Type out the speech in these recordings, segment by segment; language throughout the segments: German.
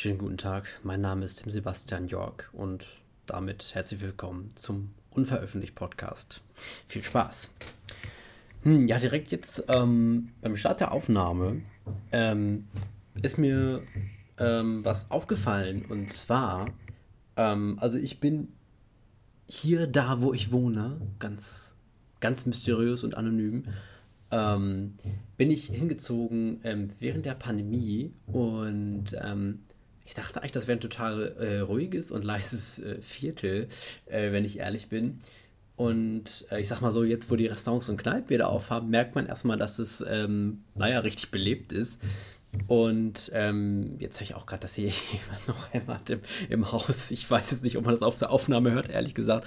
Schönen guten Tag, mein Name ist Tim Sebastian York und damit herzlich willkommen zum Unveröffentlicht Podcast. Viel Spaß. Hm, ja, direkt jetzt ähm, beim Start der Aufnahme ähm, ist mir ähm, was aufgefallen und zwar, ähm, also ich bin hier da, wo ich wohne, ganz, ganz mysteriös und anonym ähm, bin ich hingezogen ähm, während der Pandemie und ich dachte eigentlich, das wäre ein total äh, ruhiges und leises äh, Viertel, äh, wenn ich ehrlich bin. Und äh, ich sag mal so, jetzt wo die Restaurants und Kneipen wieder aufhaben, merkt man erstmal, dass es, ähm, naja, richtig belebt ist. Und ähm, jetzt höre ich auch gerade, dass hier jemand noch hämmert im, im Haus. Ich weiß jetzt nicht, ob man das auf der Aufnahme hört, ehrlich gesagt.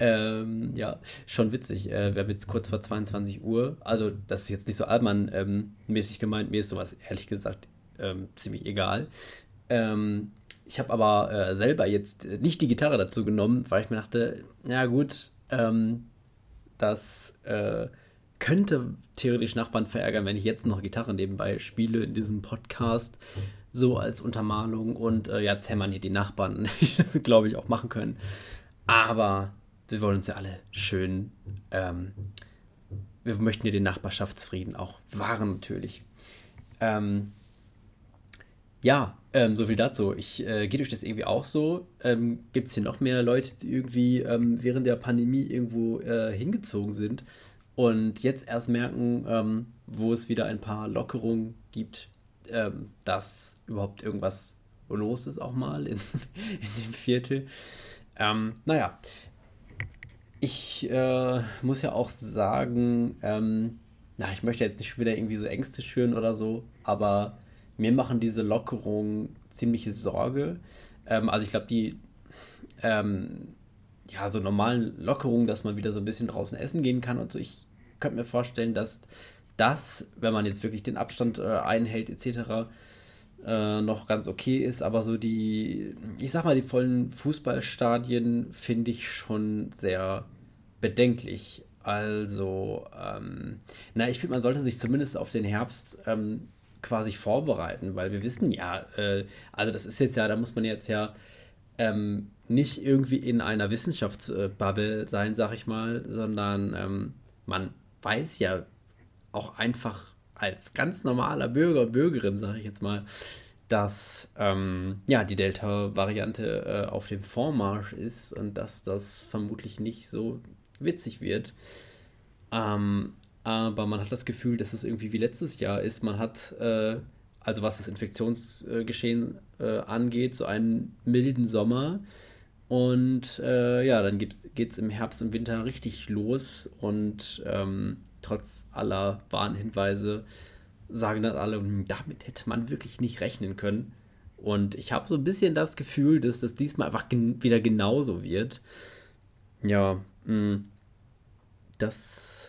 Ähm, ja, schon witzig. Äh, wir haben jetzt kurz vor 22 Uhr. Also, das ist jetzt nicht so Altmann-mäßig gemeint. Mir ist sowas ehrlich gesagt ähm, ziemlich egal. Ähm, ich habe aber äh, selber jetzt nicht die Gitarre dazu genommen, weil ich mir dachte, ja gut, ähm, das äh, könnte theoretisch Nachbarn verärgern, wenn ich jetzt noch Gitarre nebenbei spiele in diesem Podcast, so als Untermalung. Und äh, jetzt hämmern hier die Nachbarn, das glaube ich auch machen können. Aber wir wollen uns ja alle schön, ähm, wir möchten ja den Nachbarschaftsfrieden auch wahren natürlich. Ähm, ja, ähm, so viel dazu. Ich äh, geht euch das irgendwie auch so? Ähm, Gibt es hier noch mehr Leute, die irgendwie ähm, während der Pandemie irgendwo äh, hingezogen sind und jetzt erst merken, ähm, wo es wieder ein paar Lockerungen gibt, ähm, dass überhaupt irgendwas los ist auch mal in, in dem Viertel. Ähm, naja, ich äh, muss ja auch sagen, ähm, na, ich möchte jetzt nicht wieder irgendwie so Ängste schüren oder so, aber mir machen diese Lockerungen ziemliche Sorge. Ähm, also ich glaube, die ähm, ja, so normalen Lockerungen, dass man wieder so ein bisschen draußen essen gehen kann und so. Ich könnte mir vorstellen, dass das, wenn man jetzt wirklich den Abstand äh, einhält etc., äh, noch ganz okay ist, aber so die, ich sag mal, die vollen Fußballstadien finde ich schon sehr bedenklich. Also, ähm, na, ich finde, man sollte sich zumindest auf den Herbst ähm, quasi vorbereiten, weil wir wissen ja, äh, also das ist jetzt ja, da muss man jetzt ja ähm, nicht irgendwie in einer Wissenschaftsbubble sein, sag ich mal, sondern ähm, man weiß ja auch einfach als ganz normaler Bürger, Bürgerin, sage ich jetzt mal, dass ähm, ja, die Delta-Variante äh, auf dem Vormarsch ist und dass das vermutlich nicht so witzig wird. Ähm, aber man hat das Gefühl, dass es irgendwie wie letztes Jahr ist. Man hat, äh, also was das Infektionsgeschehen äh, angeht, so einen milden Sommer. Und äh, ja, dann geht es im Herbst und Winter richtig los. Und ähm, trotz aller Warnhinweise sagen dann alle, hm, damit hätte man wirklich nicht rechnen können. Und ich habe so ein bisschen das Gefühl, dass das diesmal einfach gen wieder genauso wird. Ja, mh, hm, das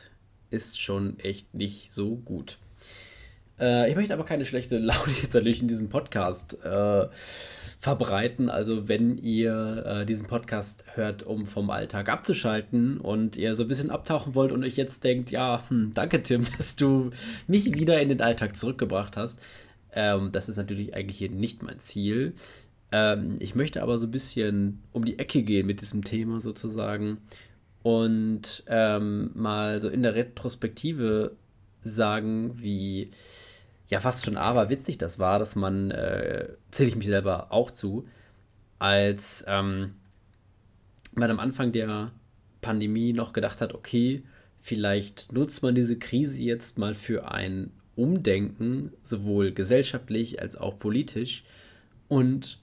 ist schon echt nicht so gut. Äh, ich möchte aber keine schlechte Laune jetzt natürlich in diesem Podcast äh, verbreiten. Also wenn ihr äh, diesen Podcast hört, um vom Alltag abzuschalten und ihr so ein bisschen abtauchen wollt und euch jetzt denkt, ja, hm, danke Tim, dass du mich wieder in den Alltag zurückgebracht hast. Ähm, das ist natürlich eigentlich hier nicht mein Ziel. Ähm, ich möchte aber so ein bisschen um die Ecke gehen mit diesem Thema sozusagen und ähm, mal so in der Retrospektive sagen, wie ja fast schon aberwitzig das war, dass man, äh, zähle ich mich selber auch zu, als ähm, man am Anfang der Pandemie noch gedacht hat, okay, vielleicht nutzt man diese Krise jetzt mal für ein Umdenken, sowohl gesellschaftlich als auch politisch. Und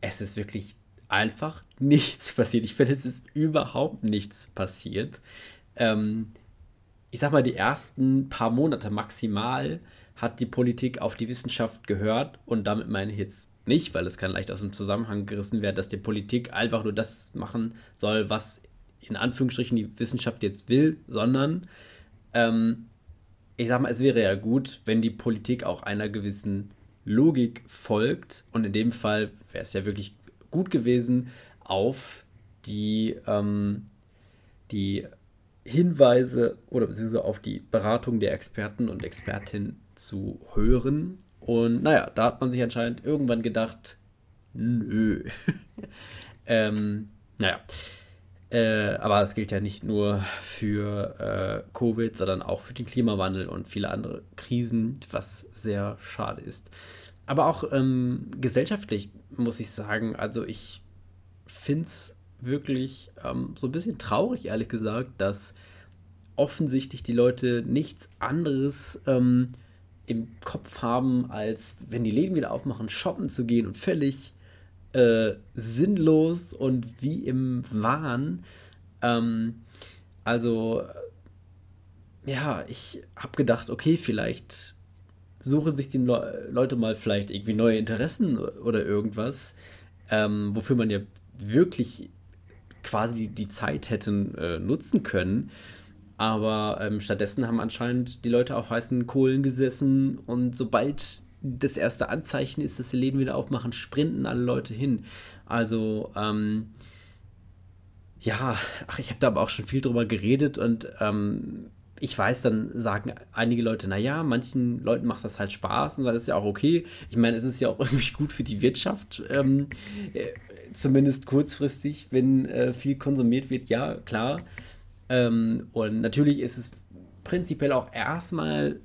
es ist wirklich einfach nichts passiert. Ich finde, es ist überhaupt nichts passiert. Ähm, ich sag mal, die ersten paar Monate maximal hat die Politik auf die Wissenschaft gehört und damit meine ich jetzt nicht, weil es kann leicht aus dem Zusammenhang gerissen werden, dass die Politik einfach nur das machen soll, was in Anführungsstrichen die Wissenschaft jetzt will, sondern ähm, ich sag mal, es wäre ja gut, wenn die Politik auch einer gewissen Logik folgt und in dem Fall wäre es ja wirklich gut gewesen, auf die, ähm, die Hinweise oder beziehungsweise auf die Beratung der Experten und Expertinnen zu hören. Und naja, da hat man sich anscheinend irgendwann gedacht, Nö. ähm, naja. Äh, aber das gilt ja nicht nur für äh, Covid, sondern auch für den Klimawandel und viele andere Krisen, was sehr schade ist. Aber auch ähm, gesellschaftlich muss ich sagen, also ich finde es wirklich ähm, so ein bisschen traurig, ehrlich gesagt, dass offensichtlich die Leute nichts anderes ähm, im Kopf haben, als wenn die Läden wieder aufmachen, shoppen zu gehen und völlig äh, sinnlos und wie im Wahn. Ähm, also, ja, ich habe gedacht, okay, vielleicht suchen sich die Le Leute mal vielleicht irgendwie neue Interessen oder irgendwas, ähm, wofür man ja wirklich quasi die Zeit hätten äh, nutzen können. Aber ähm, stattdessen haben anscheinend die Leute auf heißen Kohlen gesessen und sobald das erste Anzeichen ist, dass die Läden wieder aufmachen, sprinten alle Leute hin. Also, ähm, ja, ach, ich habe da aber auch schon viel drüber geredet und ähm, ich weiß, dann sagen einige Leute, naja, manchen Leuten macht das halt Spaß und das ist ja auch okay. Ich meine, es ist ja auch irgendwie gut für die Wirtschaft, ähm, äh, zumindest kurzfristig, wenn äh, viel konsumiert wird, ja, klar. Ähm, und natürlich ist es prinzipiell auch erstmal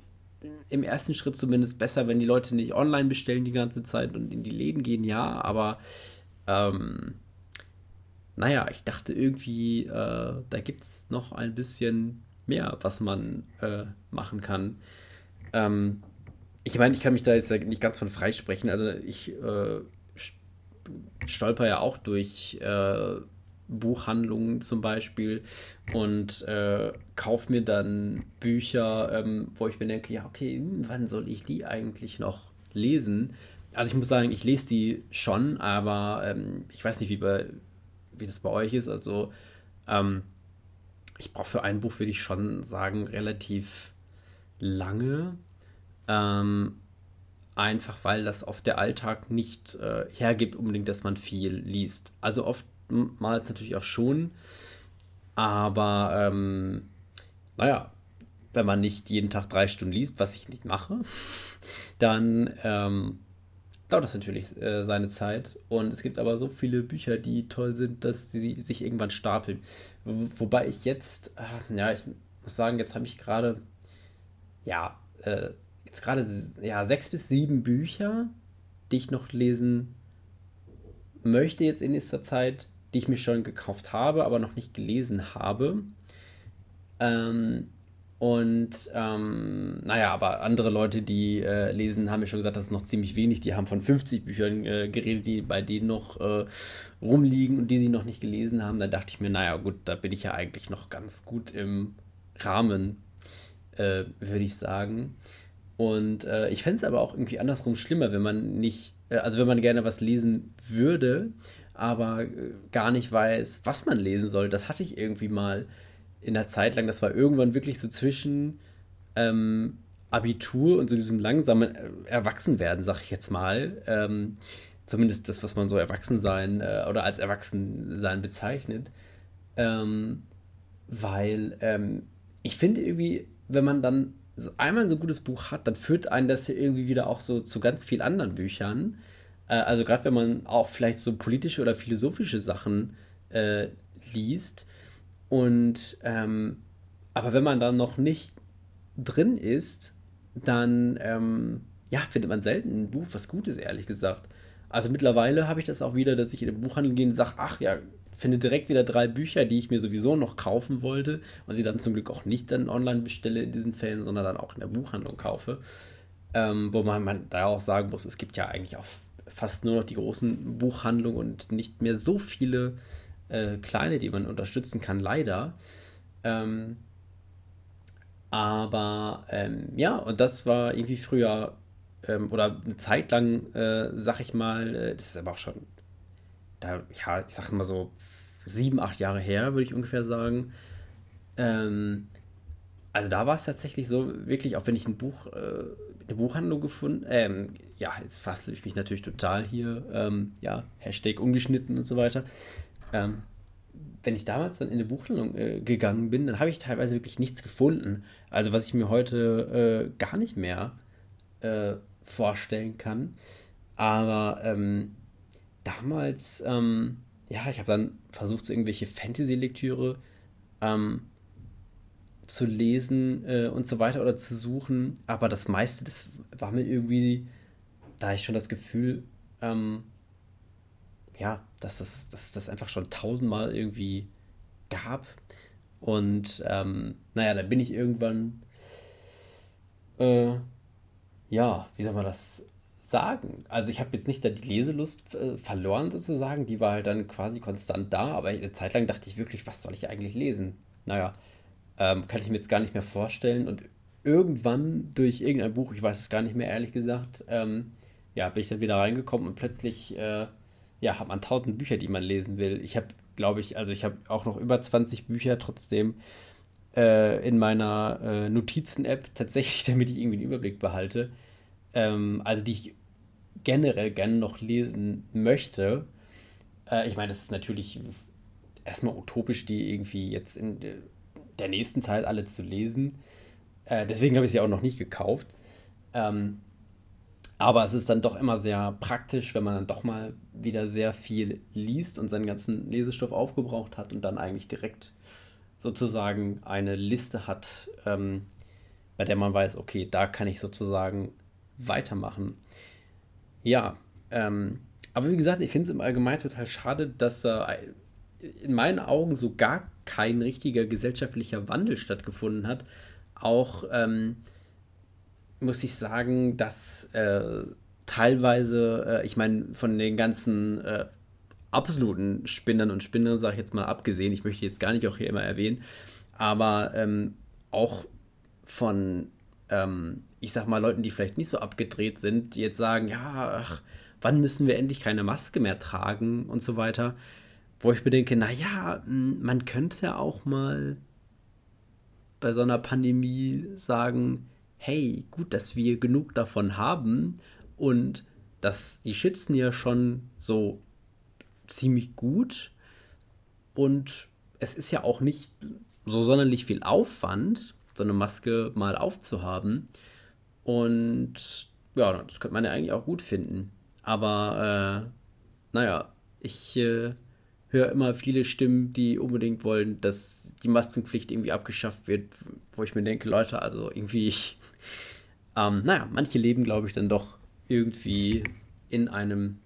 im ersten Schritt zumindest besser, wenn die Leute nicht online bestellen die ganze Zeit und in die Läden gehen, ja, aber ähm, naja, ich dachte irgendwie, äh, da gibt es noch ein bisschen mehr, was man äh, machen kann. Ähm, ich meine, ich kann mich da jetzt nicht ganz von freisprechen. Also ich äh, stolper ja auch durch äh, Buchhandlungen zum Beispiel und äh, kaufe mir dann Bücher, ähm, wo ich mir denke, ja, okay, hm, wann soll ich die eigentlich noch lesen? Also ich muss sagen, ich lese die schon, aber ähm, ich weiß nicht, wie, bei, wie das bei euch ist. Also ähm, ich brauche für ein Buch, würde ich schon sagen, relativ lange. Ähm, einfach weil das oft der Alltag nicht äh, hergibt, unbedingt, dass man viel liest. Also oftmals natürlich auch schon, aber ähm, naja, wenn man nicht jeden Tag drei Stunden liest, was ich nicht mache, dann ähm, dauert das natürlich äh, seine Zeit. Und es gibt aber so viele Bücher, die toll sind, dass sie sich irgendwann stapeln. Wobei ich jetzt, äh, ja, ich muss sagen, jetzt habe ich gerade, ja, äh, jetzt gerade ja, sechs bis sieben Bücher, die ich noch lesen möchte jetzt in nächster Zeit, die ich mir schon gekauft habe, aber noch nicht gelesen habe. Ähm, und ähm, naja, aber andere Leute, die äh, lesen, haben mir schon gesagt, das ist noch ziemlich wenig. Die haben von 50 Büchern äh, geredet, die bei denen noch äh, rumliegen und die sie noch nicht gelesen haben. Da dachte ich mir, naja, gut, da bin ich ja eigentlich noch ganz gut im Rahmen, äh, würde ich sagen. Und äh, ich fände es aber auch irgendwie andersrum schlimmer, wenn man nicht, äh, also wenn man gerne was lesen würde, aber gar nicht weiß, was man lesen soll. Das hatte ich irgendwie mal in der Zeit lang, das war irgendwann wirklich so zwischen ähm, Abitur und so diesem langsamen äh, Erwachsenwerden, sag ich jetzt mal. Ähm, zumindest das, was man so Erwachsensein äh, oder als Erwachsensein bezeichnet. Ähm, weil ähm, ich finde irgendwie, wenn man dann so einmal so ein gutes Buch hat, dann führt einen das ja irgendwie wieder auch so zu ganz vielen anderen Büchern. Äh, also gerade wenn man auch vielleicht so politische oder philosophische Sachen äh, liest, und ähm, aber wenn man dann noch nicht drin ist, dann ähm, ja, findet man selten ein Buch, was gut ist, ehrlich gesagt. Also mittlerweile habe ich das auch wieder, dass ich in den Buchhandel gehe und sage, ach ja, finde direkt wieder drei Bücher, die ich mir sowieso noch kaufen wollte und sie dann zum Glück auch nicht dann online bestelle in diesen Fällen, sondern dann auch in der Buchhandlung kaufe. Ähm, wo man, man da auch sagen muss, es gibt ja eigentlich auch fast nur noch die großen Buchhandlungen und nicht mehr so viele äh, kleine, die man unterstützen kann, leider. Ähm, aber ähm, ja, und das war irgendwie früher ähm, oder eine Zeit lang, äh, sag ich mal, äh, das ist aber auch schon, da, ja, ich sag mal so sieben, acht Jahre her, würde ich ungefähr sagen. Ähm, also da war es tatsächlich so, wirklich, auch wenn ich ein Buch, äh, eine Buchhandlung gefunden, ähm, ja, jetzt fasse ich mich natürlich total hier, ähm, ja, Hashtag ungeschnitten und so weiter. Ähm, wenn ich damals dann in eine Buchhandlung äh, gegangen bin, dann habe ich teilweise wirklich nichts gefunden. Also was ich mir heute äh, gar nicht mehr äh, vorstellen kann. Aber ähm, damals, ähm, ja, ich habe dann versucht, so irgendwelche Fantasy-Lektüre ähm, zu lesen äh, und so weiter oder zu suchen. Aber das meiste, das war mir irgendwie, da ich schon das Gefühl, ähm, ja, dass das, dass das einfach schon tausendmal irgendwie gab. Und ähm, naja, da bin ich irgendwann, äh, ja, wie soll man das sagen? Also ich habe jetzt nicht da die Leselust äh, verloren sozusagen, die war halt dann quasi konstant da, aber eine Zeit lang dachte ich wirklich, was soll ich eigentlich lesen? Naja, ähm, kann ich mir jetzt gar nicht mehr vorstellen. Und irgendwann durch irgendein Buch, ich weiß es gar nicht mehr ehrlich gesagt, ähm, ja, bin ich dann wieder reingekommen und plötzlich, äh, ja, hat man tausend Bücher, die man lesen will. Ich habe, glaube ich, also ich habe auch noch über 20 Bücher trotzdem äh, in meiner äh, Notizen-App tatsächlich, damit ich irgendwie einen Überblick behalte. Ähm, also die ich generell gerne noch lesen möchte. Äh, ich meine, das ist natürlich erstmal utopisch, die irgendwie jetzt in der nächsten Zeit alle zu lesen. Äh, deswegen habe ich sie auch noch nicht gekauft. Ähm, aber es ist dann doch immer sehr praktisch, wenn man dann doch mal wieder sehr viel liest und seinen ganzen Lesestoff aufgebraucht hat und dann eigentlich direkt sozusagen eine Liste hat, ähm, bei der man weiß, okay, da kann ich sozusagen weitermachen. Ja, ähm, aber wie gesagt, ich finde es im Allgemeinen total schade, dass äh, in meinen Augen so gar kein richtiger gesellschaftlicher Wandel stattgefunden hat. Auch ähm, muss ich sagen, dass äh, teilweise, äh, ich meine, von den ganzen äh, absoluten Spinnern und Spinnern, sage ich jetzt mal abgesehen, ich möchte jetzt gar nicht auch hier immer erwähnen, aber ähm, auch von, ähm, ich sag mal, Leuten, die vielleicht nicht so abgedreht sind, die jetzt sagen, ja, ach, wann müssen wir endlich keine Maske mehr tragen und so weiter wo ich mir denke, naja, man könnte auch mal bei so einer Pandemie sagen, hey, gut, dass wir genug davon haben und dass die schützen ja schon so ziemlich gut und es ist ja auch nicht so sonderlich viel Aufwand, so eine Maske mal aufzuhaben und ja, das könnte man ja eigentlich auch gut finden. Aber äh, naja, ich äh, höre immer viele Stimmen, die unbedingt wollen, dass die Maskenpflicht irgendwie abgeschafft wird, wo ich mir denke, Leute, also irgendwie, ich, ähm, naja, manche leben, glaube ich, dann doch irgendwie in einem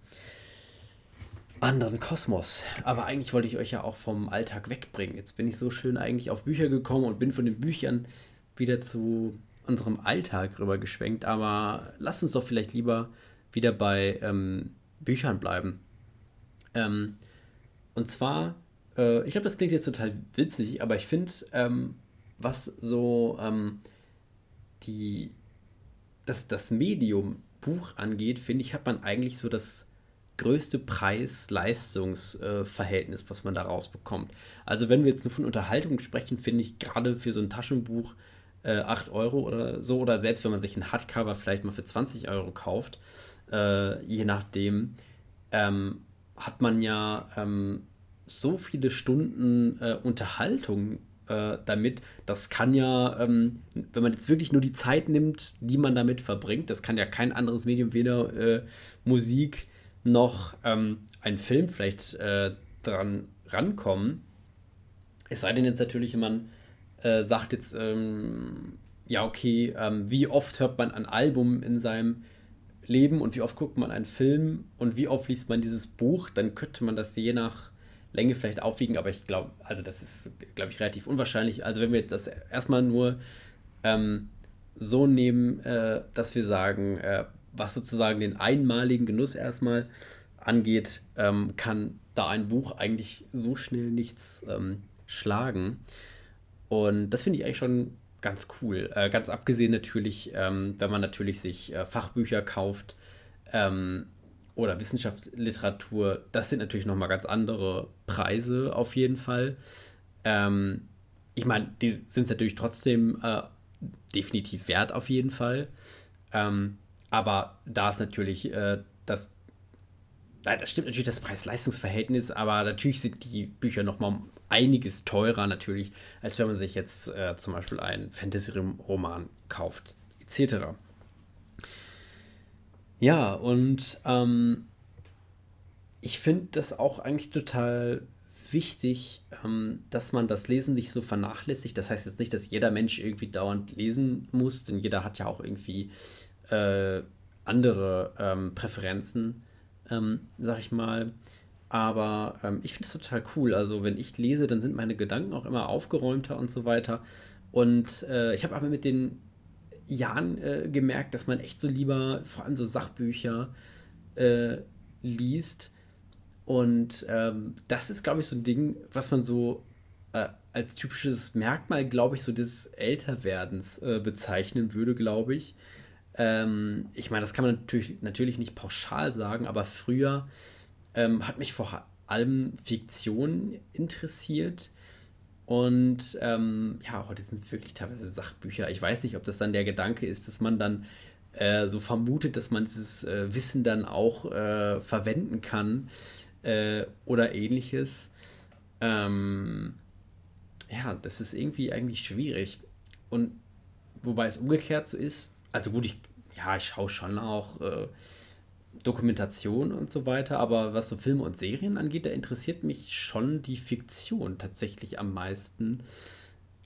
anderen Kosmos. Aber eigentlich wollte ich euch ja auch vom Alltag wegbringen. Jetzt bin ich so schön eigentlich auf Bücher gekommen und bin von den Büchern wieder zu unserem Alltag rüber geschwenkt. Aber lasst uns doch vielleicht lieber wieder bei ähm, Büchern bleiben. Ähm, und zwar, äh, ich glaube, das klingt jetzt total witzig, aber ich finde, ähm, was so ähm, die, das, das Medium Buch angeht, finde ich, hat man eigentlich so das größte Preis-Leistungs-Verhältnis, was man da rausbekommt. Also wenn wir jetzt nur von Unterhaltung sprechen, finde ich gerade für so ein Taschenbuch äh, 8 Euro oder so, oder selbst wenn man sich ein Hardcover vielleicht mal für 20 Euro kauft, äh, je nachdem, ähm, hat man ja ähm, so viele Stunden äh, Unterhaltung äh, damit. Das kann ja, ähm, wenn man jetzt wirklich nur die Zeit nimmt, die man damit verbringt, das kann ja kein anderes Medium, weder äh, Musik noch ähm, ein Film vielleicht äh, dran rankommen. Es sei denn jetzt natürlich, man äh, sagt jetzt, ähm, ja, okay, ähm, wie oft hört man ein Album in seinem Leben und wie oft guckt man einen Film und wie oft liest man dieses Buch, dann könnte man das je nach Länge vielleicht aufwiegen, aber ich glaube, also das ist, glaube ich, relativ unwahrscheinlich. Also wenn wir das erstmal nur ähm, so nehmen, äh, dass wir sagen, äh, was sozusagen den einmaligen Genuss erstmal angeht, ähm, kann da ein Buch eigentlich so schnell nichts ähm, schlagen. Und das finde ich eigentlich schon ganz cool. Äh, ganz abgesehen natürlich, ähm, wenn man natürlich sich äh, Fachbücher kauft ähm, oder Wissenschaftsliteratur, das sind natürlich nochmal ganz andere Preise auf jeden Fall. Ähm, ich meine, die sind es natürlich trotzdem äh, definitiv wert auf jeden Fall. Ähm, aber da ist natürlich äh, das Nein, das stimmt natürlich das Preis-Leistungs-Verhältnis, aber natürlich sind die Bücher nochmal einiges teurer natürlich, als wenn man sich jetzt äh, zum Beispiel einen Fantasy-Roman kauft, etc. Ja, und ähm, ich finde das auch eigentlich total wichtig, ähm, dass man das Lesen nicht so vernachlässigt. Das heißt jetzt nicht, dass jeder Mensch irgendwie dauernd lesen muss, denn jeder hat ja auch irgendwie äh, andere ähm, Präferenzen, ähm, sag ich mal. Aber ähm, ich finde es total cool. Also, wenn ich lese, dann sind meine Gedanken auch immer aufgeräumter und so weiter. Und äh, ich habe aber mit den Jahren äh, gemerkt, dass man echt so lieber, vor allem so Sachbücher, äh, liest. Und ähm, das ist, glaube ich, so ein Ding, was man so äh, als typisches Merkmal, glaube ich, so des Älterwerdens äh, bezeichnen würde, glaube ich. Ähm, ich meine, das kann man natürlich, natürlich nicht pauschal sagen, aber früher ähm, hat mich vor allem Fiktion interessiert. Und ähm, ja, heute sind es wirklich teilweise Sachbücher. Ich weiß nicht, ob das dann der Gedanke ist, dass man dann äh, so vermutet, dass man dieses äh, Wissen dann auch äh, verwenden kann äh, oder ähnliches. Ähm, ja, das ist irgendwie eigentlich schwierig. Und wobei es umgekehrt so ist, also gut, ich, ja, ich schaue schon auch äh, Dokumentation und so weiter, aber was so Filme und Serien angeht, da interessiert mich schon die Fiktion tatsächlich am meisten.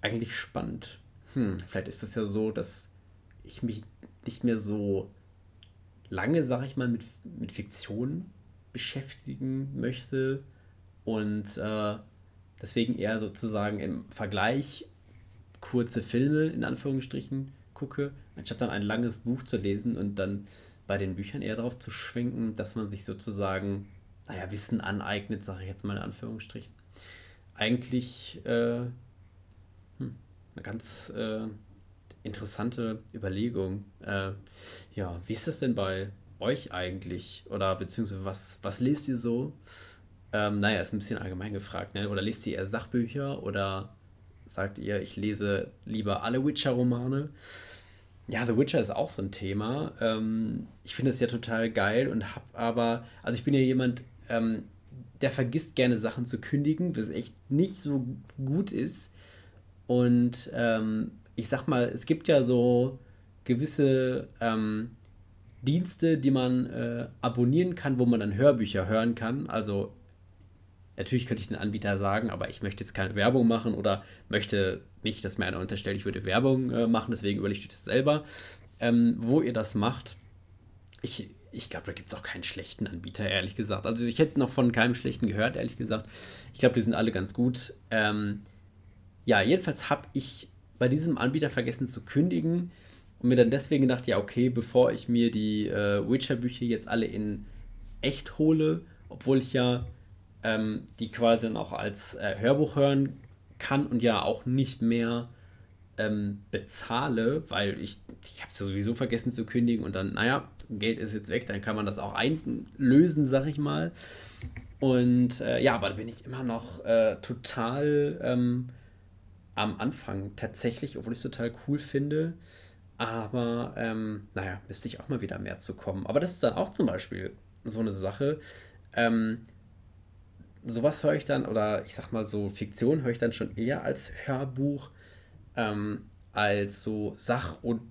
Eigentlich spannend. Hm, vielleicht ist es ja so, dass ich mich nicht mehr so lange, sag ich mal, mit, mit Fiktion beschäftigen möchte und äh, deswegen eher sozusagen im Vergleich kurze Filme in Anführungsstrichen gucke, anstatt dann ein langes Buch zu lesen und dann bei den Büchern eher darauf zu schwenken, dass man sich sozusagen, naja, Wissen aneignet, sage ich jetzt mal in Anführungsstrichen. Eigentlich äh, hm, eine ganz äh, interessante Überlegung. Äh, ja, wie ist das denn bei euch eigentlich? Oder beziehungsweise was, was lest ihr so? Ähm, naja, ist ein bisschen allgemein gefragt. Ne? Oder lest ihr eher Sachbücher oder sagt ihr, ich lese lieber alle Witcher-Romane? Ja, The Witcher ist auch so ein Thema. Ähm, ich finde es ja total geil und habe aber, also ich bin ja jemand, ähm, der vergisst gerne Sachen zu kündigen, was echt nicht so gut ist. Und ähm, ich sag mal, es gibt ja so gewisse ähm, Dienste, die man äh, abonnieren kann, wo man dann Hörbücher hören kann. Also natürlich könnte ich den Anbieter sagen, aber ich möchte jetzt keine Werbung machen oder möchte nicht, dass mir einer unterstellt, ich würde Werbung äh, machen, deswegen überlege ich das selber. Ähm, wo ihr das macht, ich, ich glaube, da gibt es auch keinen schlechten Anbieter, ehrlich gesagt. Also ich hätte noch von keinem schlechten gehört, ehrlich gesagt. Ich glaube, die sind alle ganz gut. Ähm, ja, jedenfalls habe ich bei diesem Anbieter vergessen zu kündigen und mir dann deswegen gedacht, ja, okay, bevor ich mir die äh, Witcher-Bücher jetzt alle in echt hole, obwohl ich ja ähm, die quasi dann auch als äh, Hörbuch hören kann und ja auch nicht mehr ähm, bezahle, weil ich, ich habe es ja sowieso vergessen zu kündigen und dann, naja, Geld ist jetzt weg, dann kann man das auch einlösen, sag ich mal. Und äh, ja, aber da bin ich immer noch äh, total ähm, am Anfang tatsächlich, obwohl ich es total cool finde. Aber ähm, naja, müsste ich auch mal wieder mehr zu kommen. Aber das ist dann auch zum Beispiel so eine Sache. Ähm, sowas höre ich dann, oder ich sag mal so, Fiktion höre ich dann schon eher als Hörbuch, ähm, als so Sach- und,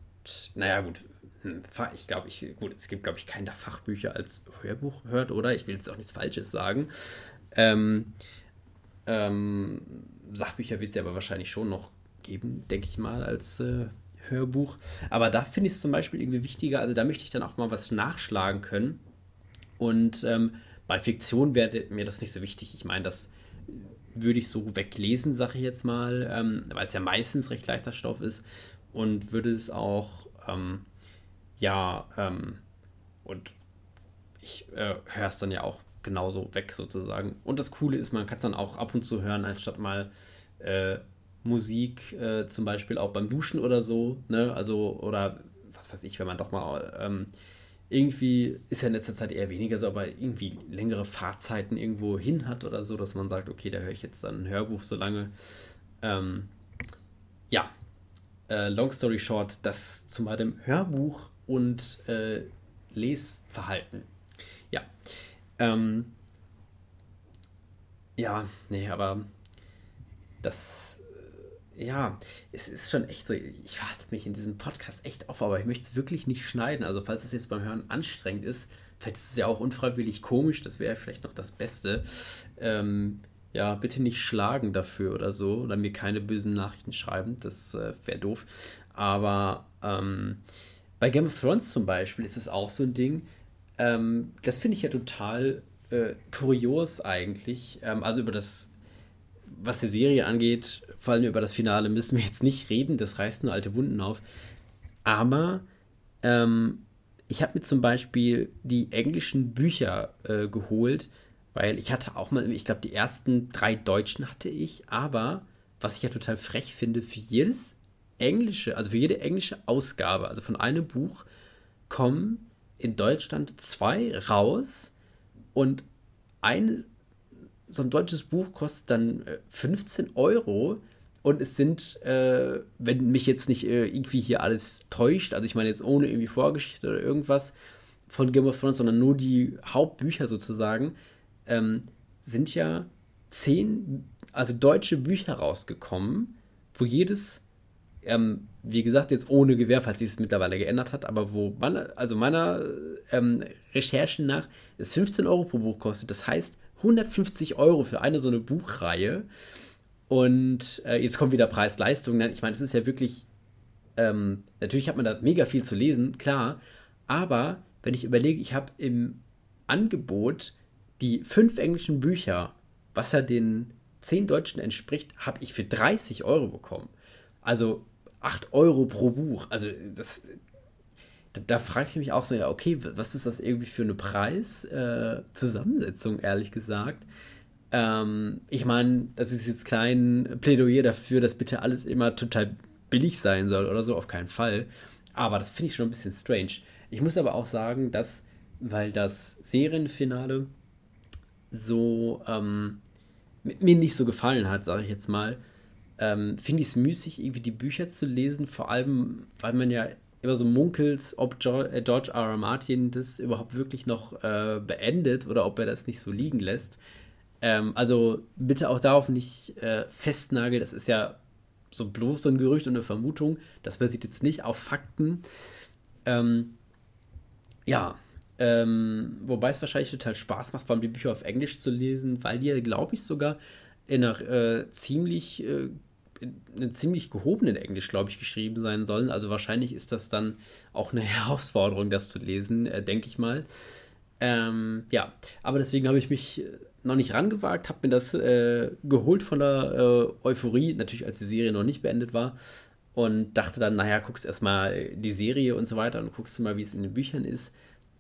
naja, gut, hm, ich glaube, ich, gut, es gibt, glaube ich, keinen, der Fachbücher als Hörbuch hört, oder? Ich will jetzt auch nichts Falsches sagen. Ähm, ähm, Sachbücher wird es ja aber wahrscheinlich schon noch geben, denke ich mal, als äh, Hörbuch. Aber da finde ich es zum Beispiel irgendwie wichtiger, also da möchte ich dann auch mal was nachschlagen können. Und ähm, bei Fiktion wäre mir das nicht so wichtig. Ich meine, das würde ich so weglesen, sage ich jetzt mal, ähm, weil es ja meistens recht leichter Stoff ist und würde es auch, ähm, ja, ähm, und ich äh, höre es dann ja auch genauso weg sozusagen. Und das Coole ist, man kann es dann auch ab und zu hören, anstatt mal äh, Musik äh, zum Beispiel auch beim Duschen oder so. Ne? Also, oder was weiß ich, wenn man doch mal ähm, irgendwie ist ja in letzter Zeit eher weniger so, aber irgendwie längere Fahrzeiten irgendwo hin hat oder so, dass man sagt, okay, da höre ich jetzt dann ein Hörbuch so lange. Ähm, ja, äh, long story short, das zu meinem Hörbuch und äh, Lesverhalten. Ja, ähm, ja, nee, aber das, ja, es ist schon echt so, ich fasse mich in diesem Podcast echt auf, aber ich möchte es wirklich nicht schneiden. Also falls es jetzt beim Hören anstrengend ist, vielleicht ist es ja auch unfreiwillig komisch, das wäre vielleicht noch das Beste. Ähm, ja, bitte nicht schlagen dafür oder so oder mir keine bösen Nachrichten schreiben, das äh, wäre doof. Aber ähm, bei Game of Thrones zum Beispiel ist es auch so ein Ding, ähm, das finde ich ja total äh, kurios eigentlich. Ähm, also über das, was die Serie angeht, vor allem über das Finale müssen wir jetzt nicht reden, das reißt nur alte Wunden auf. Aber ähm, ich habe mir zum Beispiel die englischen Bücher äh, geholt, weil ich hatte auch mal, ich glaube, die ersten drei deutschen hatte ich, aber was ich ja total frech finde, für jedes englische, also für jede englische Ausgabe, also von einem Buch, kommen in Deutschland zwei raus und ein so ein deutsches Buch kostet dann 15 äh, Euro und es sind, äh, wenn mich jetzt nicht äh, irgendwie hier alles täuscht, also ich meine jetzt ohne irgendwie Vorgeschichte oder irgendwas von Game of Thrones, sondern nur die Hauptbücher sozusagen, ähm, sind ja zehn, also deutsche Bücher rausgekommen, wo jedes ähm, wie gesagt, jetzt ohne Gewehr, falls sich es mittlerweile geändert hat, aber wo man, also meiner ähm, Recherchen nach, es 15 Euro pro Buch kostet. Das heißt 150 Euro für eine so eine Buchreihe. Und äh, jetzt kommt wieder Preis-Leistung. Ich meine, es ist ja wirklich, ähm, natürlich hat man da mega viel zu lesen, klar. Aber wenn ich überlege, ich habe im Angebot die fünf englischen Bücher, was ja den zehn deutschen entspricht, habe ich für 30 Euro bekommen. Also 8 Euro pro Buch. Also das, da, da frage ich mich auch so, ja, okay, was ist das irgendwie für eine Preiszusammensetzung, äh, ehrlich gesagt? Ähm, ich meine, das ist jetzt kein Plädoyer dafür, dass bitte alles immer total billig sein soll oder so, auf keinen Fall. Aber das finde ich schon ein bisschen strange. Ich muss aber auch sagen, dass, weil das Serienfinale so ähm, mir nicht so gefallen hat, sage ich jetzt mal, ähm, finde ich es müßig, irgendwie die Bücher zu lesen, vor allem, weil man ja immer so munkelt, ob äh, George R. R. Martin das überhaupt wirklich noch äh, beendet oder ob er das nicht so liegen lässt. Ähm, also bitte auch darauf nicht äh, festnageln, das ist ja so bloß so ein Gerücht und eine Vermutung, das basiert jetzt nicht auf Fakten. Ähm, ja, ähm, wobei es wahrscheinlich total Spaß macht, vor allem die Bücher auf Englisch zu lesen, weil die ja, glaube ich, sogar in einer äh, ziemlich äh, in ziemlich gehobenen Englisch, glaube ich, geschrieben sein sollen. Also wahrscheinlich ist das dann auch eine Herausforderung, das zu lesen, äh, denke ich mal. Ähm, ja, aber deswegen habe ich mich noch nicht rangewagt, habe mir das äh, geholt von der äh, Euphorie, natürlich als die Serie noch nicht beendet war. Und dachte dann, naja, guckst erstmal die Serie und so weiter und guckst mal, wie es in den Büchern ist.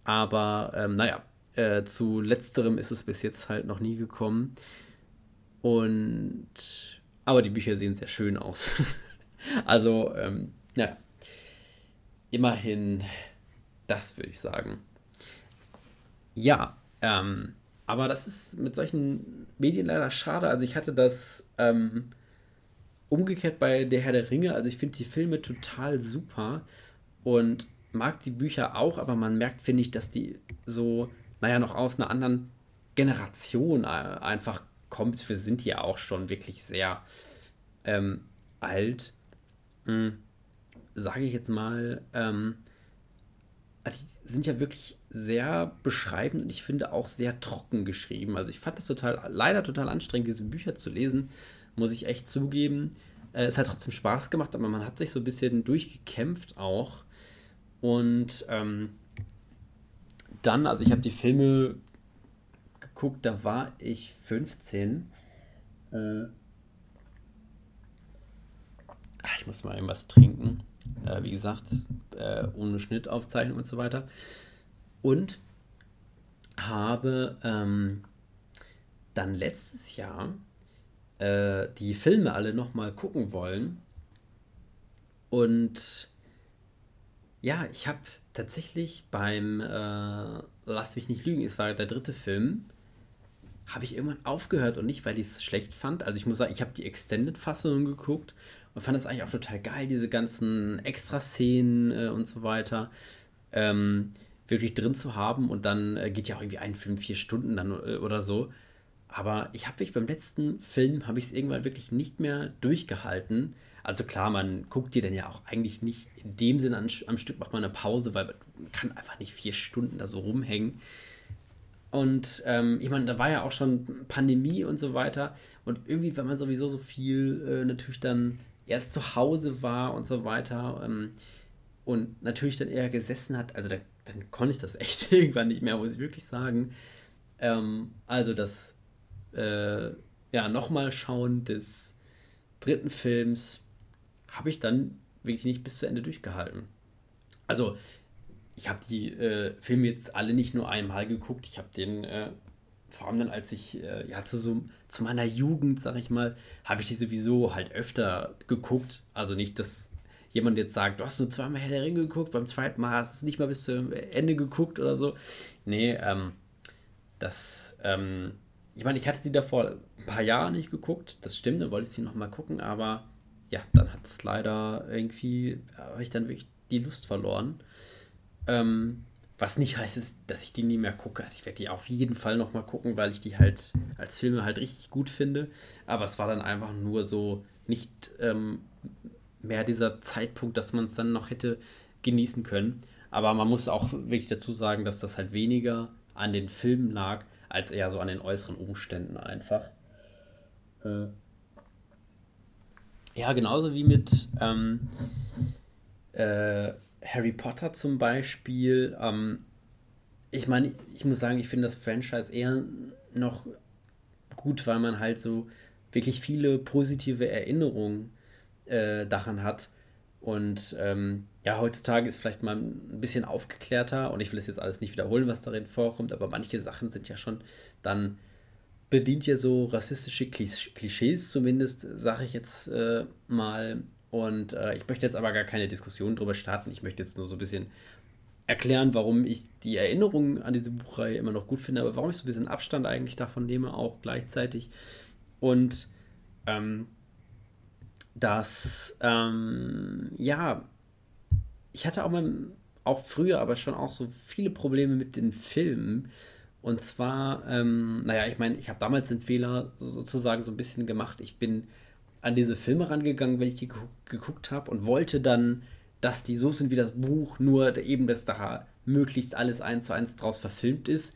Aber ähm, naja, äh, zu letzterem ist es bis jetzt halt noch nie gekommen. Und aber die Bücher sehen sehr schön aus. also, ähm, ja, immerhin das würde ich sagen. Ja, ähm, aber das ist mit solchen Medien leider schade. Also ich hatte das ähm, umgekehrt bei Der Herr der Ringe. Also ich finde die Filme total super und mag die Bücher auch, aber man merkt, finde ich, dass die so, naja, noch aus einer anderen Generation äh, einfach kommt, wir sind ja auch schon wirklich sehr ähm, alt, hm, sage ich jetzt mal, ähm, die sind ja wirklich sehr beschreibend und ich finde auch sehr trocken geschrieben. Also ich fand das total, leider total anstrengend, diese Bücher zu lesen, muss ich echt zugeben. Äh, es hat trotzdem Spaß gemacht, aber man hat sich so ein bisschen durchgekämpft auch. Und ähm, dann, also ich habe die Filme geguckt, da war ich 15. Äh, ich muss mal irgendwas trinken. Äh, wie gesagt, äh, ohne Schnittaufzeichnung und so weiter. Und habe ähm, dann letztes Jahr äh, die Filme alle nochmal gucken wollen. Und ja, ich habe tatsächlich beim äh, Lass mich nicht lügen, es war der dritte Film, habe ich irgendwann aufgehört und nicht, weil ich es schlecht fand. Also ich muss sagen, ich habe die Extended-Fassung geguckt und fand das eigentlich auch total geil, diese ganzen Extraszenen äh, und so weiter ähm, wirklich drin zu haben. Und dann äh, geht ja auch irgendwie ein Film vier Stunden dann äh, oder so. Aber ich habe wirklich beim letzten Film, habe ich es irgendwann wirklich nicht mehr durchgehalten. Also klar, man guckt dir dann ja auch eigentlich nicht in dem Sinne am Stück, macht man eine Pause, weil man kann einfach nicht vier Stunden da so rumhängen. Und ähm, ich meine, da war ja auch schon Pandemie und so weiter. Und irgendwie, wenn man sowieso so viel äh, natürlich dann eher zu Hause war und so weiter ähm, und natürlich dann eher gesessen hat, also da, dann konnte ich das echt irgendwann nicht mehr, muss ich wirklich sagen. Ähm, also das, äh, ja, nochmal schauen des dritten Films habe ich dann wirklich nicht bis zu Ende durchgehalten. Also ich habe die äh, Filme jetzt alle nicht nur einmal geguckt. Ich habe den, äh, vor allem dann, als ich, äh, ja, zu, so, zu meiner Jugend, sag ich mal, habe ich die sowieso halt öfter geguckt. Also nicht, dass jemand jetzt sagt, du hast nur zweimal Herr der Ringe geguckt, beim zweiten Mal hast du nicht mal bis zum Ende geguckt oder so. Nee, ähm, das, ähm, ich meine, ich hatte sie davor ein paar Jahre nicht geguckt, das stimmt, dann wollte ich sie nochmal gucken, aber ja, dann hat es leider irgendwie, habe ich dann wirklich die Lust verloren. Ähm, was nicht heißt, ist, dass ich die nie mehr gucke. Also ich werde die auf jeden Fall nochmal gucken, weil ich die halt als Filme halt richtig gut finde. Aber es war dann einfach nur so nicht ähm, mehr dieser Zeitpunkt, dass man es dann noch hätte genießen können. Aber man muss auch wirklich dazu sagen, dass das halt weniger an den Filmen lag, als eher so an den äußeren Umständen einfach. Äh ja, genauso wie mit ähm, äh, Harry Potter zum Beispiel. Ähm, ich meine, ich muss sagen, ich finde das Franchise eher noch gut, weil man halt so wirklich viele positive Erinnerungen äh, daran hat. Und ähm, ja, heutzutage ist vielleicht mal ein bisschen aufgeklärter und ich will es jetzt alles nicht wiederholen, was darin vorkommt, aber manche Sachen sind ja schon dann bedient ja so rassistische Klischees, zumindest sage ich jetzt äh, mal. Und äh, ich möchte jetzt aber gar keine Diskussion darüber starten. Ich möchte jetzt nur so ein bisschen erklären, warum ich die Erinnerungen an diese Buchreihe immer noch gut finde, aber warum ich so ein bisschen Abstand eigentlich davon nehme, auch gleichzeitig. Und ähm, dass, ähm, ja, ich hatte auch mal, auch früher, aber schon auch so viele Probleme mit den Filmen. Und zwar, ähm, naja, ich meine, ich habe damals den Fehler sozusagen so ein bisschen gemacht. Ich bin an diese Filme rangegangen, wenn ich die geguckt habe und wollte dann, dass die so sind wie das Buch, nur eben, dass da möglichst alles eins zu eins draus verfilmt ist.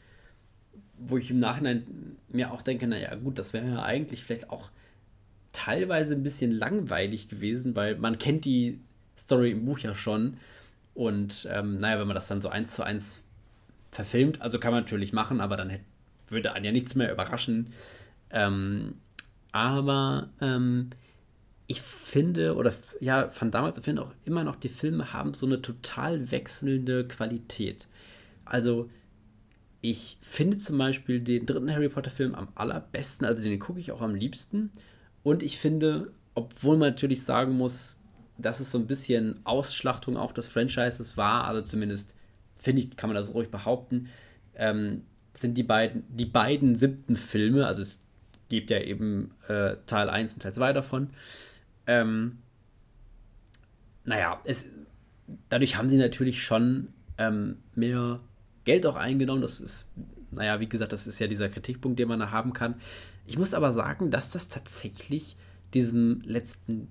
Wo ich im Nachhinein mir auch denke, naja, gut, das wäre ja eigentlich vielleicht auch teilweise ein bisschen langweilig gewesen, weil man kennt die Story im Buch ja schon. Und ähm, naja, wenn man das dann so eins zu eins verfilmt, also kann man natürlich machen, aber dann hätte, würde einen ja nichts mehr überraschen. Ähm, aber ähm, ich finde, oder ja, fand damals und finde auch immer noch, die Filme haben so eine total wechselnde Qualität. Also, ich finde zum Beispiel den dritten Harry Potter-Film am allerbesten, also den gucke ich auch am liebsten. Und ich finde, obwohl man natürlich sagen muss, dass es so ein bisschen Ausschlachtung auch des Franchises war, also zumindest finde ich, kann man das ruhig behaupten, ähm, sind die beiden, die beiden siebten Filme, also es gibt ja eben äh, Teil 1 und Teil 2 davon. Ähm, naja, es, dadurch haben sie natürlich schon ähm, mehr Geld auch eingenommen. Das ist, naja, wie gesagt, das ist ja dieser Kritikpunkt, den man da haben kann. Ich muss aber sagen, dass das tatsächlich diesem letzten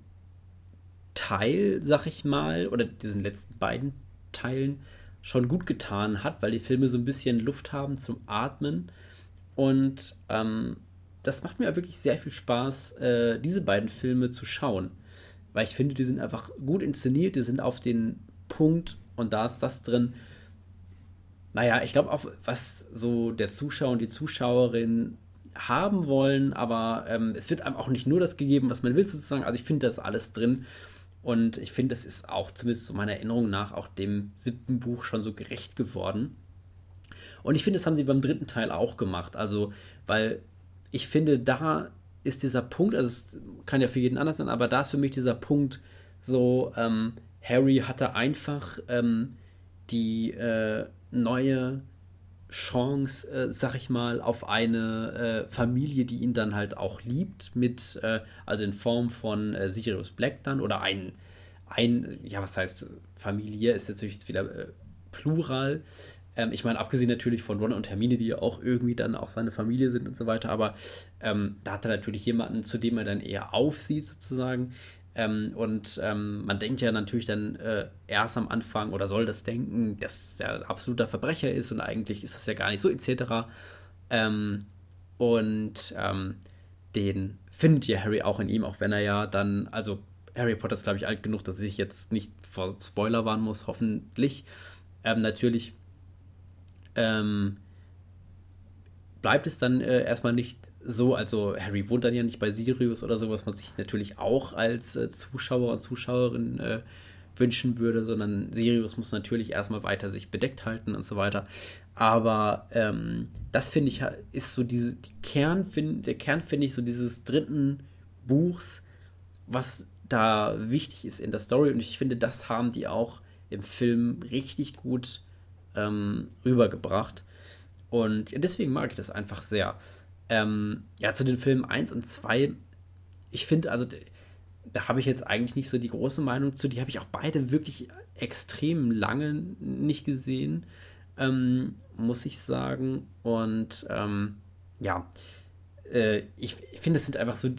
Teil, sag ich mal, oder diesen letzten beiden Teilen schon gut getan hat, weil die Filme so ein bisschen Luft haben zum Atmen. Und ähm, das macht mir wirklich sehr viel Spaß, äh, diese beiden Filme zu schauen. Weil ich finde, die sind einfach gut inszeniert, die sind auf den Punkt und da ist das drin. Naja, ich glaube auch, was so der Zuschauer und die Zuschauerin haben wollen, aber ähm, es wird einem auch nicht nur das gegeben, was man will, sozusagen. Also ich finde, das alles drin. Und ich finde, das ist auch, zumindest zu meiner Erinnerung nach, auch dem siebten Buch schon so gerecht geworden. Und ich finde, das haben sie beim dritten Teil auch gemacht. Also, weil ich finde, da ist dieser Punkt, also es kann ja für jeden anders sein, aber da ist für mich dieser Punkt so, ähm, Harry hatte einfach ähm, die äh, neue Chance, äh, sag ich mal, auf eine äh, Familie, die ihn dann halt auch liebt, mit, äh, also in Form von äh, Sirius Black dann oder ein, ein, ja, was heißt Familie, ist jetzt natürlich wieder äh, Plural, ähm, ich meine, abgesehen natürlich von Ron und Hermine, die ja auch irgendwie dann auch seine Familie sind und so weiter, aber ähm, da hat er natürlich jemanden, zu dem er dann eher aufsieht, sozusagen. Ähm, und ähm, man denkt ja natürlich dann äh, erst am Anfang oder soll das denken, dass er ein absoluter Verbrecher ist und eigentlich ist das ja gar nicht so, etc. Ähm, und ähm, den findet ja Harry auch in ihm, auch wenn er ja dann, also Harry Potter ist, glaube ich, alt genug, dass ich jetzt nicht vor Spoiler warnen muss, hoffentlich. Ähm, natürlich ähm, bleibt es dann äh, erstmal nicht so, also Harry wohnt dann ja nicht bei Sirius oder so, was man sich natürlich auch als äh, Zuschauer und Zuschauerin äh, wünschen würde, sondern Sirius muss natürlich erstmal weiter sich bedeckt halten und so weiter. Aber ähm, das finde ich ist so diese die Kern find, der Kern finde ich so dieses dritten Buchs, was da wichtig ist in der Story und ich finde, das haben die auch im Film richtig gut ähm, rübergebracht. Und ja, deswegen mag ich das einfach sehr. Ähm, ja, zu den Filmen 1 und 2, ich finde, also da habe ich jetzt eigentlich nicht so die große Meinung zu. Die habe ich auch beide wirklich extrem lange nicht gesehen, ähm, muss ich sagen. Und ähm, ja, äh, ich, ich finde, das sind einfach so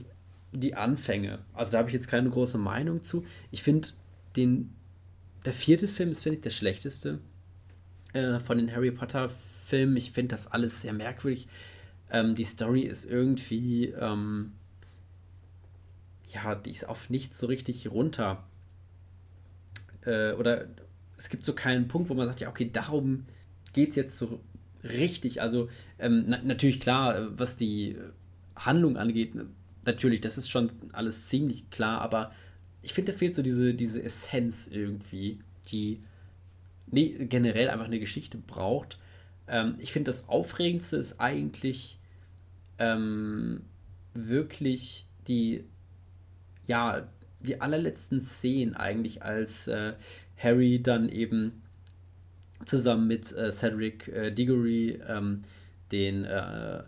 die Anfänge. Also da habe ich jetzt keine große Meinung zu. Ich finde den, der vierte Film ist, finde ich, der schlechteste äh, von den Harry Potter Filmen. Ich finde das alles sehr merkwürdig. Ähm, die Story ist irgendwie, ähm, ja, die ist auf nichts so richtig runter. Äh, oder es gibt so keinen Punkt, wo man sagt, ja, okay, darum geht es jetzt so richtig. Also ähm, na natürlich klar, was die Handlung angeht, natürlich, das ist schon alles ziemlich klar, aber ich finde, da fehlt so diese, diese Essenz irgendwie, die nee, generell einfach eine Geschichte braucht. Ähm, ich finde, das Aufregendste ist eigentlich ähm, wirklich die, ja, die allerletzten Szenen eigentlich, als äh, Harry dann eben zusammen mit äh, Cedric äh, Diggory ähm, den äh,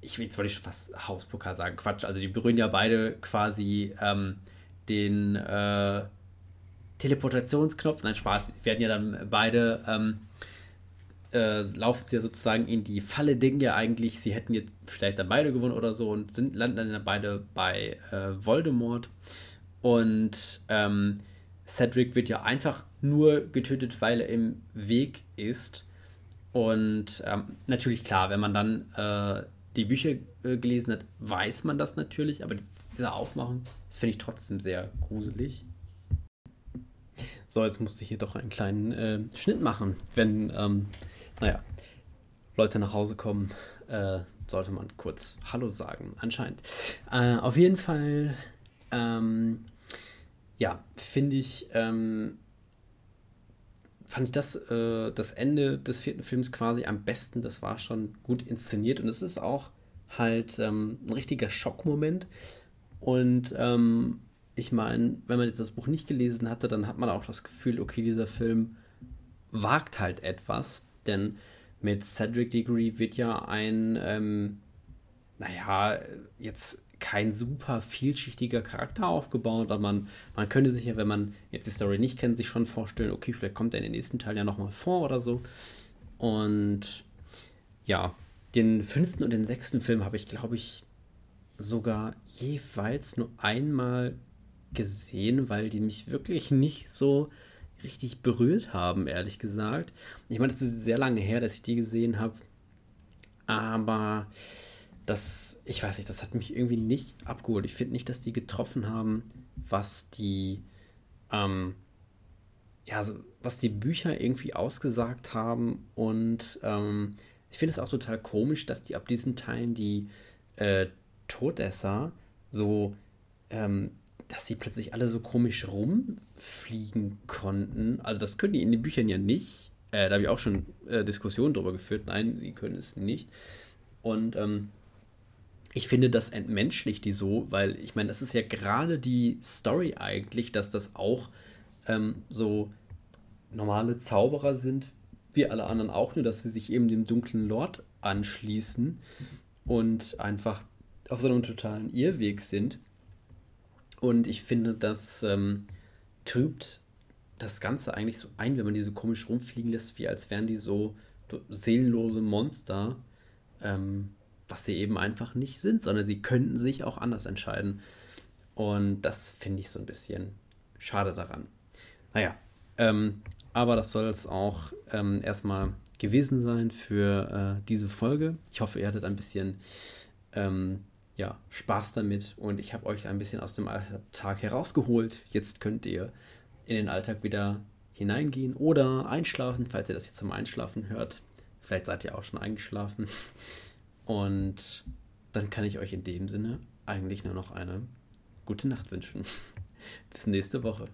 ich jetzt wollte ich schon fast Hauspokal sagen, Quatsch, also die berühren ja beide quasi ähm, den äh, Teleportationsknopf, nein, Spaß, werden ja dann beide, ähm, äh, laufen sie ja sozusagen in die Falle, denken ja eigentlich, sie hätten jetzt vielleicht dann beide gewonnen oder so und sind, landen dann beide bei äh, Voldemort und ähm, Cedric wird ja einfach nur getötet, weil er im Weg ist. Und ähm, natürlich klar, wenn man dann äh, die Bücher äh, gelesen hat, weiß man das natürlich, aber diese Aufmachung, das finde ich trotzdem sehr gruselig. So, jetzt musste ich hier doch einen kleinen äh, Schnitt machen. Wenn, ähm, naja, Leute nach Hause kommen, äh, sollte man kurz Hallo sagen, anscheinend. Äh, auf jeden Fall, ähm, ja, finde ich, ähm, fand ich das, äh, das Ende des vierten Films quasi am besten. Das war schon gut inszeniert und es ist auch halt ähm, ein richtiger Schockmoment. Und ähm, ich meine, wenn man jetzt das Buch nicht gelesen hatte, dann hat man auch das Gefühl, okay, dieser Film wagt halt etwas, denn mit Cedric Diggory wird ja ein, ähm, naja, jetzt kein super vielschichtiger Charakter aufgebaut, aber man, man könnte sich ja, wenn man jetzt die Story nicht kennt, sich schon vorstellen, okay, vielleicht kommt er in den nächsten Teil ja nochmal vor oder so. Und ja, den fünften und den sechsten Film habe ich, glaube ich, sogar jeweils nur einmal gesehen, weil die mich wirklich nicht so richtig berührt haben, ehrlich gesagt. Ich meine, es ist sehr lange her, dass ich die gesehen habe. Aber das, ich weiß nicht, das hat mich irgendwie nicht abgeholt. Ich finde nicht, dass die getroffen haben, was die, ähm, ja, was die Bücher irgendwie ausgesagt haben. Und ähm, ich finde es auch total komisch, dass die ab diesen Teilen die äh, Todesser so, ähm, dass sie plötzlich alle so komisch rumfliegen konnten. Also das können die in den Büchern ja nicht. Äh, da habe ich auch schon äh, Diskussionen darüber geführt. Nein, sie können es nicht. Und ähm, ich finde, das entmenschlicht die so, weil ich meine, das ist ja gerade die Story eigentlich, dass das auch ähm, so normale Zauberer sind, wie alle anderen auch, nur dass sie sich eben dem dunklen Lord anschließen und einfach auf so einem totalen Irrweg sind. Und ich finde, das ähm, trübt das Ganze eigentlich so ein, wenn man die so komisch rumfliegen lässt, wie als wären die so seelenlose Monster. Ähm, was sie eben einfach nicht sind, sondern sie könnten sich auch anders entscheiden. Und das finde ich so ein bisschen schade daran. Naja, ähm, aber das soll es auch ähm, erstmal gewesen sein für äh, diese Folge. Ich hoffe, ihr hattet ein bisschen ähm, ja, Spaß damit und ich habe euch ein bisschen aus dem Alltag herausgeholt. Jetzt könnt ihr in den Alltag wieder hineingehen oder einschlafen, falls ihr das jetzt zum Einschlafen hört. Vielleicht seid ihr auch schon eingeschlafen. Und dann kann ich euch in dem Sinne eigentlich nur noch eine gute Nacht wünschen. Bis nächste Woche.